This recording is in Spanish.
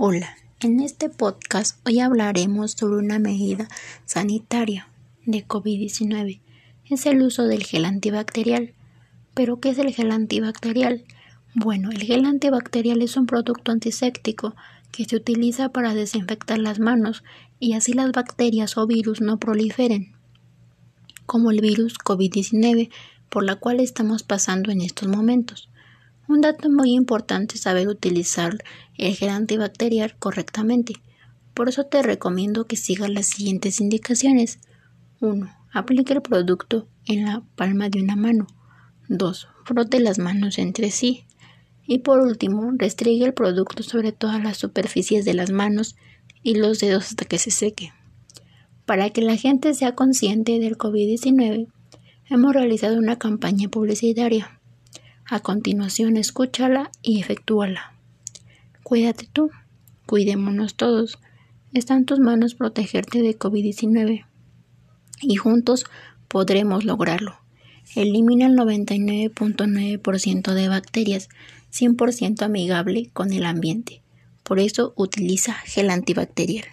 Hola, en este podcast hoy hablaremos sobre una medida sanitaria de COVID-19. Es el uso del gel antibacterial. ¿Pero qué es el gel antibacterial? Bueno, el gel antibacterial es un producto antiséptico que se utiliza para desinfectar las manos y así las bacterias o virus no proliferen, como el virus COVID-19 por la cual estamos pasando en estos momentos. Un dato muy importante es saber utilizar el gel antibacterial correctamente. Por eso te recomiendo que sigas las siguientes indicaciones. 1. Aplique el producto en la palma de una mano. 2. Frote las manos entre sí. Y por último, restringe el producto sobre todas las superficies de las manos y los dedos hasta que se seque. Para que la gente sea consciente del COVID-19, hemos realizado una campaña publicitaria a continuación, escúchala y efectúala. Cuídate tú, cuidémonos todos. Está en tus manos protegerte de COVID-19 y juntos podremos lograrlo. Elimina el 99.9% de bacterias 100% amigable con el ambiente. Por eso utiliza gel antibacterial.